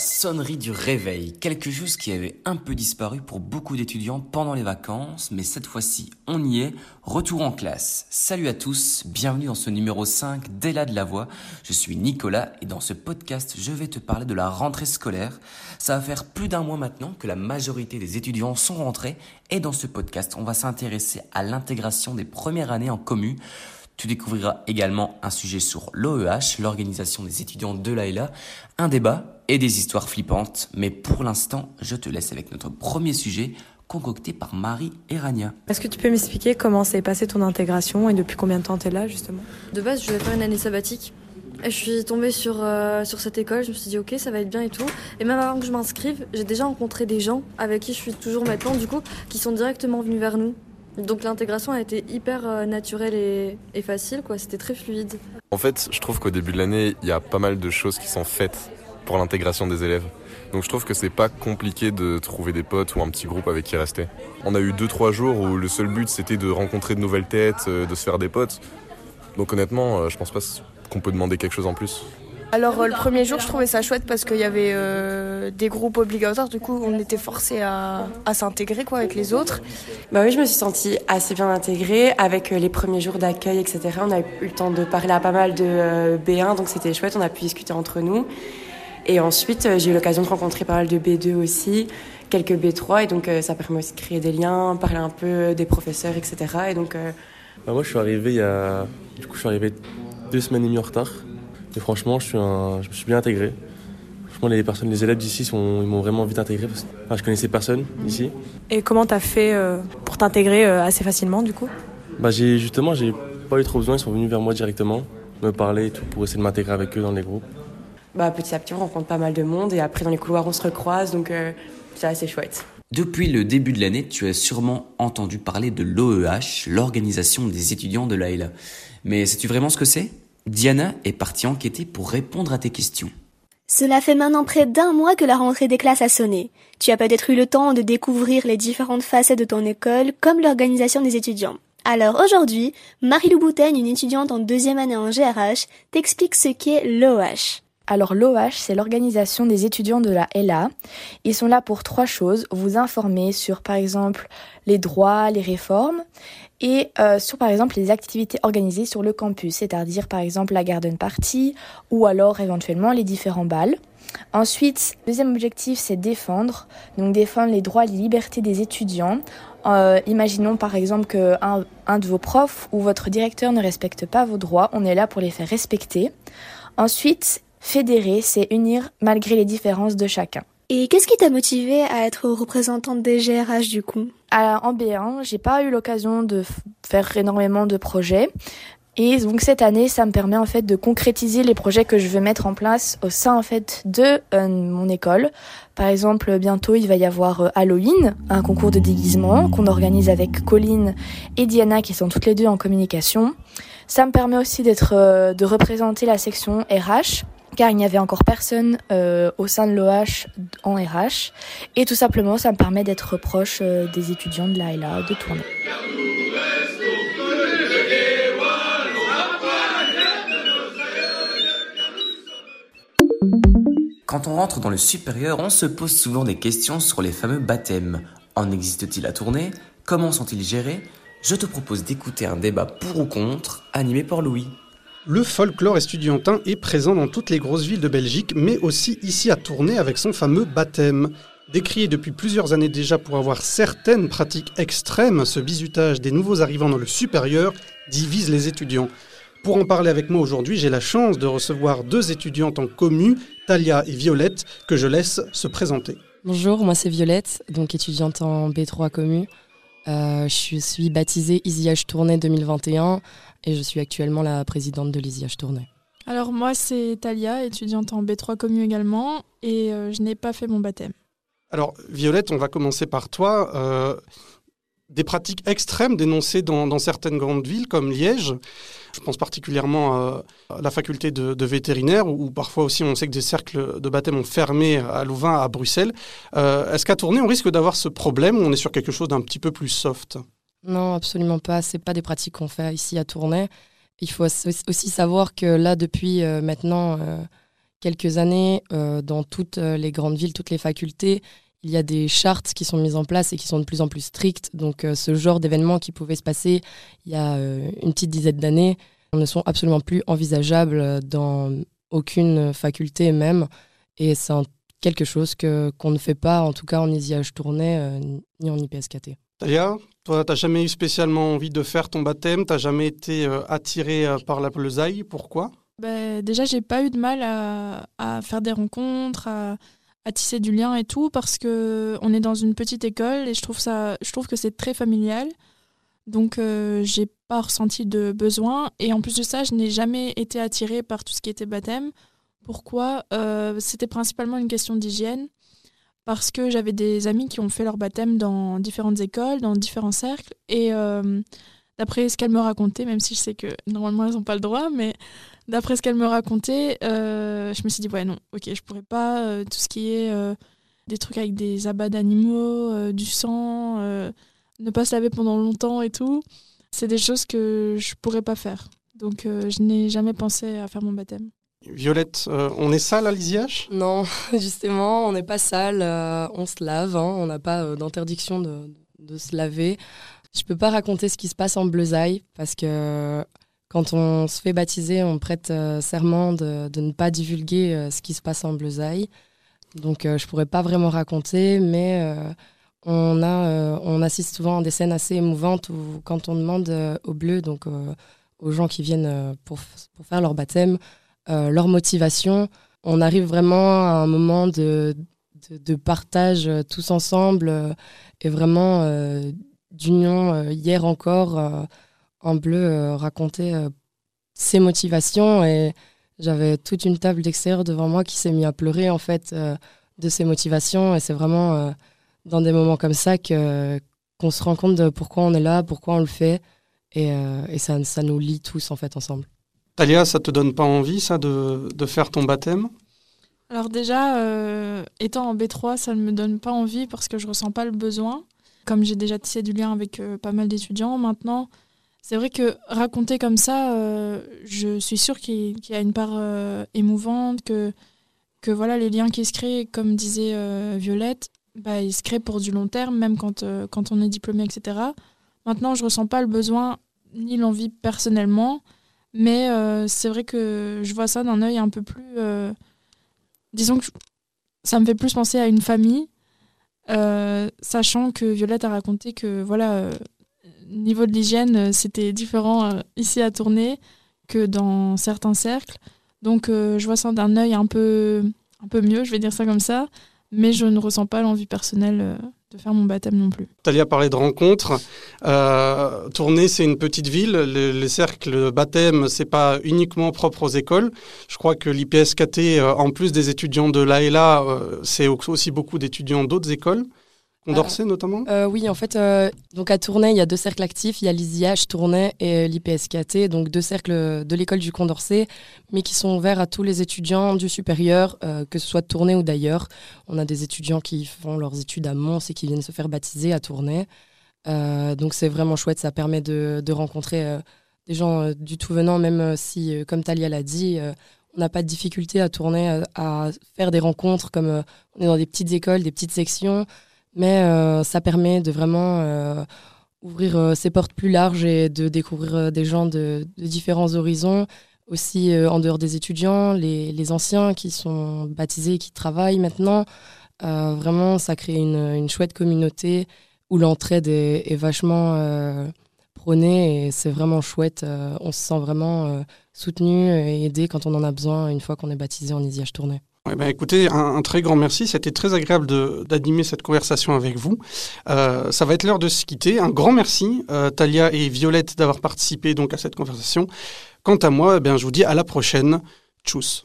sonnerie du réveil, quelque chose qui avait un peu disparu pour beaucoup d'étudiants pendant les vacances, mais cette fois-ci on y est, retour en classe. Salut à tous, bienvenue dans ce numéro 5 d'Ella de la Voix. Je suis Nicolas et dans ce podcast je vais te parler de la rentrée scolaire. Ça va faire plus d'un mois maintenant que la majorité des étudiants sont rentrés et dans ce podcast on va s'intéresser à l'intégration des premières années en commu tu découvriras également un sujet sur l'OEH, l'organisation des étudiants de l'AELA, un débat et des histoires flippantes. Mais pour l'instant, je te laisse avec notre premier sujet concocté par Marie et Rania. Est-ce que tu peux m'expliquer comment s'est passée ton intégration et depuis combien de temps tu es là justement? De base, je vais faire une année sabbatique. Et je suis tombée sur, euh, sur cette école, je me suis dit ok ça va être bien et tout. Et même avant que je m'inscrive, j'ai déjà rencontré des gens avec qui je suis toujours maintenant du coup, qui sont directement venus vers nous donc l'intégration a été hyper euh, naturelle et, facile, quoi. C'était très fluide. En fait, je trouve qu'au début de l'année, il y a pas mal de choses qui sont faites pour l'intégration des élèves. Donc je trouve que c'est pas compliqué de trouver des potes ou un petit groupe avec qui rester. On a eu 2-3 jours où le seul but c'était de rencontrer de nouvelles têtes, euh, de se faire des potes. Donc honnêtement, euh, je pense pas qu'on peut demander quelque chose en plus. Alors euh, le premier jour, je trouvais ça chouette parce qu'il y avait euh, des groupes obligatoires. Du coup, on était forcé à, s'intégrer quoi avec les autres. Bah oui, je me suis sentie assez bien intégrée avec euh, les premiers jours d'accueil, etc. On a eu le temps de parler à pas mal de B1, donc c'était chouette. On a pu discuter entre nous. Et ensuite, j'ai eu l'occasion de rencontrer pas mal de B2 aussi, quelques B3, et donc ça permet aussi de créer des liens, parler un peu des professeurs, etc. Et donc. Bah moi, je suis arrivé il y a, du coup, je suis arrivé deux semaines et demie en retard. Et franchement, je, suis je me suis bien intégré. Franchement, les personnes, les élèves d'ici, ils m'ont vraiment vite intégré. Parce, enfin, je connaissais personne ici. Et comment tu as fait euh, pour t'intégrer euh, assez facilement, du coup? Bah, j'ai, Justement, j'ai pas eu trop besoin. Ils sont venus vers moi directement, me parler et tout, pour essayer de m'intégrer avec eux dans les groupes. Bah, petit à petit, on rencontre pas mal de monde. Et après, dans les couloirs, on se recroise. Donc, euh, c'est assez chouette. Depuis le début de l'année, tu as sûrement entendu parler de l'OEH, l'organisation des étudiants de l'AELA. Mais sais-tu vraiment ce que c'est? Diana est partie enquêter pour répondre à tes questions. Cela fait maintenant près d'un mois que la rentrée des classes a sonné. Tu as peut-être eu le temps de découvrir les différentes facettes de ton école, comme l'organisation des étudiants. Alors aujourd'hui, Marie-Lou Bouttaigne, une étudiante en deuxième année en GRH, t'explique ce qu'est l'OH. Alors l'OH, c'est l'organisation des étudiants de la LA. Ils sont là pour trois choses. Vous informer sur par exemple les droits, les réformes et euh, sur par exemple les activités organisées sur le campus, c'est-à-dire par exemple la garden party ou alors éventuellement les différents balles. Ensuite, deuxième objectif, c'est défendre, donc défendre les droits et les libertés des étudiants. Euh, imaginons par exemple qu'un un de vos profs ou votre directeur ne respecte pas vos droits, on est là pour les faire respecter. Ensuite, Fédérer, c'est unir malgré les différences de chacun. Et qu'est-ce qui t'a motivé à être représentante des GRH du coup? Alors, En B1, j'ai pas eu l'occasion de faire énormément de projets. Et donc cette année, ça me permet en fait de concrétiser les projets que je veux mettre en place au sein en fait de euh, mon école. Par exemple, bientôt il va y avoir euh, Halloween, un concours de déguisement qu'on organise avec Colline et Diana qui sont toutes les deux en communication. Ça me permet aussi d'être euh, de représenter la section RH car il n'y avait encore personne euh, au sein de l'OH en RH. Et tout simplement, ça me permet d'être proche euh, des étudiants de l'ALA, de tourner. Quand on rentre dans le supérieur, on se pose souvent des questions sur les fameux baptêmes. En existe-t-il à tourner Comment sont-ils gérés? Je te propose d'écouter un débat pour ou contre, animé par Louis. Le folklore estudiantin est présent dans toutes les grosses villes de Belgique, mais aussi ici à Tournai avec son fameux baptême. Décrié depuis plusieurs années déjà pour avoir certaines pratiques extrêmes, ce bizutage des nouveaux arrivants dans le supérieur divise les étudiants. Pour en parler avec moi aujourd'hui, j'ai la chance de recevoir deux étudiantes en commu, Talia et Violette, que je laisse se présenter. Bonjour, moi c'est Violette, donc étudiante en B3 commu. Euh, je suis baptisée EasyH Tournée 2021 et je suis actuellement la présidente de l'EasyH Tournée. Alors moi c'est Talia, étudiante en B3 commu également et euh, je n'ai pas fait mon baptême. Alors Violette, on va commencer par toi. Euh, des pratiques extrêmes dénoncées dans, certaines grandes villes comme Liège. Je pense particulièrement à la faculté de, vétérinaire, où, parfois aussi on sait que des cercles de baptême ont fermé à Louvain, à Bruxelles. Euh, est-ce qu'à tourner, on risque d'avoir ce problème ou on est sur quelque chose d'un petit peu plus soft? Non, absolument pas. Ce pas des pratiques qu'on fait ici à Tournai. Il faut aussi savoir que là, depuis euh, maintenant, euh, quelques années, dans toutes les grandes villes, toutes les facultés, il y a des chartes qui sont mises en place et qui sont de plus en plus strictes. Donc ce genre d'événements qui pouvaient se passer il y a une petite dizaine d'années ne sont absolument plus envisageables dans aucune faculté même. Et c'est quelque chose que qu'on ne fait pas, en tout cas en ISIH tournée euh, ni en IPSKT. Talia, toi, tu n'as jamais eu spécialement envie de faire ton baptême? Tu n'as jamais été euh, attiré euh, par la pleusaille Pourquoi? Ben, Déjà, j'ai pas eu de mal à, à faire des rencontres, à, à, tisser du lien et tout, parce que on est dans une petite école et je trouve, ça, je trouve que c'est très familial. Donc, euh, j'ai pas ressenti de besoin. Et en plus de ça, je n'ai jamais été attirée par tout ce qui était baptême. Pourquoi? Euh, C'était principalement une question d'hygiène. Parce que j'avais des amis qui ont fait leur baptême dans différentes écoles, dans différents cercles. Et euh, d'après ce qu'elles me racontaient, même si je sais que normalement elles n'ont pas le droit, mais d'après ce qu'elles me racontaient, euh, je me suis dit, ouais, non, ok, je pourrais pas. tout ce qui est des trucs avec des abats d'animaux, du sang, ne pas se laver pendant longtemps et tout, c'est des choses que je pourrais pas faire. Donc je n'ai jamais pensé à faire mon baptême. Violette, euh, on est sale à l'ISIH? Non, justement, on n'est pas sale, euh, on se lave, hein. on n'a pas euh, d'interdiction de, de, se laver. Je peux pas raconter ce qui se passe en Bleuzaille parce que quand on se fait baptiser, on prête serment de, ne pas divulguer ce qui se passe en Bleuzaille. Donc je pourrais pas vraiment raconter, mais on, a, on assiste souvent à des scènes assez émouvantes où quand on demande aux Bleus, donc aux gens qui viennent pour, pour faire leur baptême, euh, leur motivation. On arrive vraiment à un moment de, de, partage euh, tous ensemble euh, et vraiment d'union. hier encore, en bleu racontait ses motivations et j'avais toute une table d'extérieur devant moi qui s'est mis à pleurer en fait de ses motivations et c'est vraiment dans des moments comme ça que qu'on se rend compte de pourquoi on est là, pourquoi on le fait et, et ça, ça nous lie tous en fait ensemble. Talia, ça te donne pas envie, ça, de, de faire ton baptême? Alors déjà, euh, étant en B3, ça ne me donne pas envie parce que je ressens pas le besoin. Comme j'ai déjà tissé du lien avec euh, pas mal d'étudiants, maintenant, c'est vrai que raconter comme ça, euh, je suis sûre qu'il y a une part émouvante, que, que voilà, les liens qui se créent, comme disait Violette, bah, ils se créent pour du long terme, même quand, quand on est diplômé, etc. Maintenant, je ressens pas le besoin ni l'envie personnellement. Mais euh, c'est vrai que je vois ça d'un œil un peu plus. Euh, disons que ça me fait plus penser à une famille, euh, sachant que Violette a raconté que, voilà, niveau de l'hygiène, c'était différent ici à Tournai que dans certains cercles. Donc je vois ça d'un œil un peu, un peu mieux, je vais dire ça comme ça, mais je ne ressens pas l'envie personnelle de faire mon baptême non plus. Talia parlé de rencontres. Euh, c'est une petite ville. Les, cercles baptême, c'est pas uniquement propre aux écoles. Je crois que l'IPSKT, euh, en plus des étudiants de l'AELA, euh, c'est aussi beaucoup d'étudiants d'autres écoles. Condorcet notamment? Euh, Oui, en fait, euh, donc à Tournai, il y a deux cercles actifs. Il y a l'ISIH Tournai et l'IPSKT, donc deux cercles de l'école du Condorcet, mais qui sont ouverts à tous les étudiants du supérieur, euh, que ce soit de Tournai ou d'ailleurs. On a des étudiants qui font leurs études à Mons et qui viennent se faire baptiser à Tournai. donc c'est vraiment chouette, ça permet de, de rencontrer des gens du tout venant, même si, comme Talia l'a dit, on n'a pas de difficulté à tourner, à faire des rencontres, comme on est dans des petites écoles, des petites sections mais euh, ça permet de vraiment euh, ouvrir euh, ses portes plus larges et de découvrir des gens de, différents horizons, aussi en dehors des étudiants, les, anciens qui sont baptisés et qui travaillent maintenant. vraiment, ça crée une, chouette communauté où l'entraide est, vachement prônée et c'est vraiment chouette. on se sent vraiment soutenu et aidé quand on en a besoin une fois qu'on est baptisé en Isiage Tournée. Ouais, ben écoutez, un, très grand merci. C'était très agréable d'animer cette conversation avec vous. Euh, ça va être l'heure de se quitter. Un grand merci, euh, Talia et Violette, d'avoir participé donc à cette conversation. Quant à moi, eh bien, je vous dis à la prochaine. Tchuss.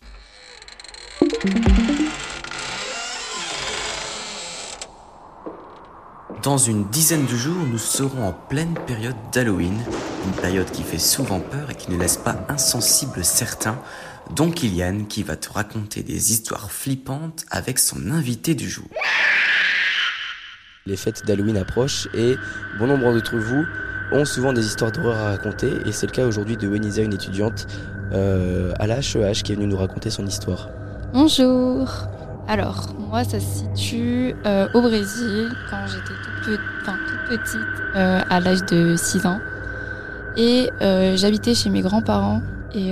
Dans une dizaine de jours, nous serons en pleine période d'Halloween, une période qui fait souvent peur et qui ne laisse pas insensible certains dont Kylian qui va te raconter des histoires flippantes avec son invité du jour. Les fêtes d'Halloween approchent et bon nombre d'entre vous ont souvent des histoires d'horreur à raconter et c'est le cas aujourd'hui de Wenisa, une étudiante euh, à la HEH qui est venue nous raconter son histoire. Bonjour. Alors, moi, ça se situe euh, au Brésil quand j'étais toute, toute, petite, euh, à l'âge de 6 ans. Et euh, j'habitais chez mes grands-parents et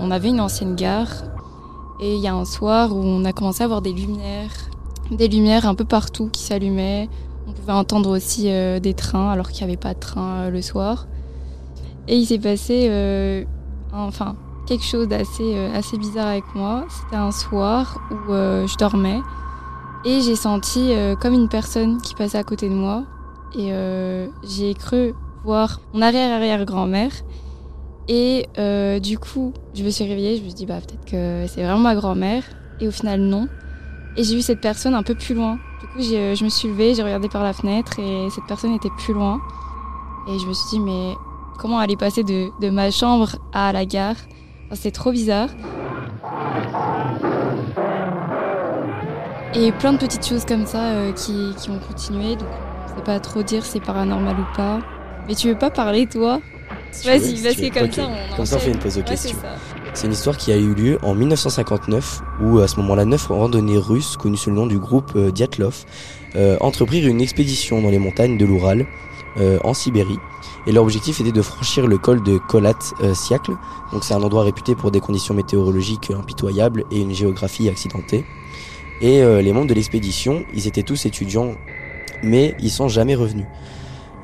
on avait une ancienne gare. Et il y a un soir où on a commencé à voir des lumières, des lumières un peu partout qui s'allumaient. On pouvait entendre aussi des trains alors qu'il n'y avait pas de train le soir. Et il s'est passé, enfin, quelque chose d'assez euh, assez bizarre avec moi. C'était un soir où euh, je dormais et j'ai senti euh, comme une personne qui passait à côté de moi. Et j'ai cru voir mon arrière-arrière-grand-mère. Et du coup, je me suis réveillée, je me suis dit, bah, peut-être que c'est vraiment ma grand-mère. Et au final, non. Et j'ai vu cette personne un peu plus loin. Du coup, je me suis levée, j'ai regardé par la fenêtre et cette personne était plus loin. Et je me suis dit, mais comment elle est passée de, ma chambre à la gare? C'est trop bizarre. Et plein de petites choses comme ça euh, qui, ont continué. Donc, on sait pas trop dire si c'est paranormal ou pas. Mais tu veux pas parler, toi? Vas-y, que comme ça, on Comme ça, on fait une pause aux questions. C'est une histoire qui a eu lieu en 1959, où à ce moment-là, neuf randonnées russes, connus sous le nom du groupe euh, Diatlov, euh, entreprirent une expédition dans les montagnes de l'Oural, en Sibérie, et leur objectif était de franchir le col de Kolat euh, Siakle. Donc c'est un endroit réputé pour des conditions météorologiques impitoyables et une géographie accidentée. Et euh, les membres de l'expédition, ils étaient tous étudiants, mais ils sont jamais revenus.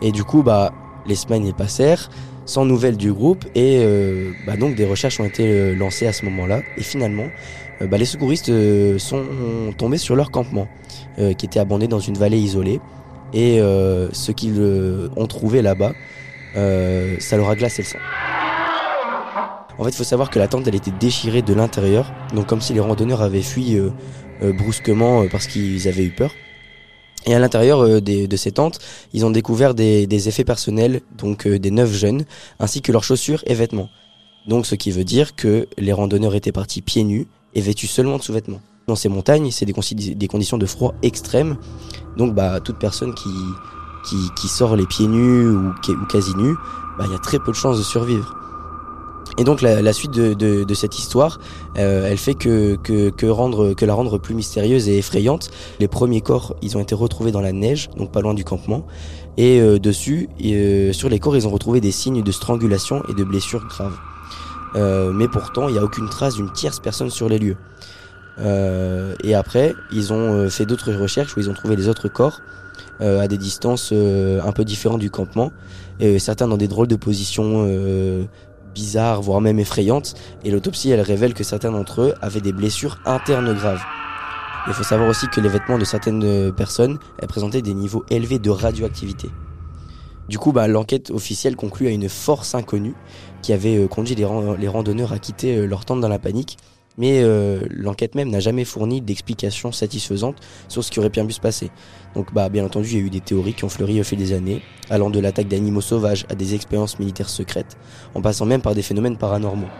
Et du coup, bah, les semaines passèrent sans nouvelles du groupe et euh, bah, donc des recherches ont été lancées à ce moment-là. Et finalement, bah, les secouristes sont tombés sur leur campement, qui était abandonné dans une vallée isolée. Et ce qu'ils ont trouvé là-bas, euh, ça leur a glacé le sang. En fait, il faut savoir que la tente, elle était déchirée de l'intérieur, donc comme si les randonneurs avaient fui euh, euh, brusquement parce qu'ils avaient eu peur. Et à l'intérieur de ces tentes, ils ont découvert des, effets personnels, donc des neuf jeunes, ainsi que leurs chaussures et vêtements. Donc ce qui veut dire que les randonneurs étaient partis pieds nus et vêtus seulement de sous-vêtements. Dans ces montagnes, c'est des, conditions de froid extrêmes, donc bah, toute personne qui, sort les pieds nus ou, ou quasi nus, bah, il y a très peu de chances de survivre. Et donc la, suite de, cette histoire, euh, elle fait que, que, rendre, que la rendre plus mystérieuse et effrayante. Les premiers corps, ils ont été retrouvés dans la neige, donc pas loin du campement. Et euh, dessus, euh, sur les corps, ils ont retrouvé des signes de strangulation et de blessures graves. mais pourtant, il n'y a aucune trace d'une tierce personne sur les lieux. et après, ils ont fait d'autres recherches où ils ont trouvé les autres corps. Euh, à des distances euh, un peu différentes du campement, et certains dans des drôles de positions euh, bizarres, voire même effrayantes. Et l'autopsie, elle révèle que certains d'entre eux avaient des blessures internes graves. Il faut savoir aussi que les vêtements de certaines personnes présentaient des niveaux élevés de radioactivité. Du coup, bah, l'enquête officielle conclut à une force inconnue qui avait conduit les, les, randonneurs à quitter leur tente dans la panique mais euh, l'enquête même n'a jamais fourni d'explication satisfaisante sur ce qui aurait bien pu se passer. Donc bah bien entendu, il y a eu des théories qui ont fleuri au fil des années, allant de l'attaque d'animaux sauvages à des expériences militaires secrètes, en passant même par des phénomènes paranormaux.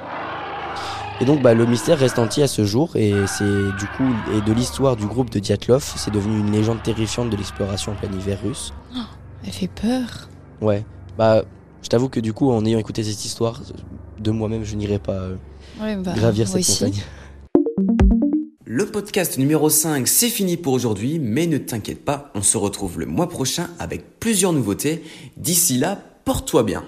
Et donc bah, le mystère reste entier à ce jour et c'est du coup et de l'histoire du groupe de Diatlov, c'est devenu une légende terrifiante de l'exploration en plein hiver russe. Oh, elle fait peur. Ouais. Bah je t'avoue que du coup en ayant écouté cette histoire, de moi-même je n'irai pas euh, bah, gravir cette montagne. Le podcast numéro 5, c'est fini pour aujourd'hui, mais ne t'inquiète pas, on se retrouve le mois prochain avec plusieurs nouveautés. D'ici là, porte-toi bien.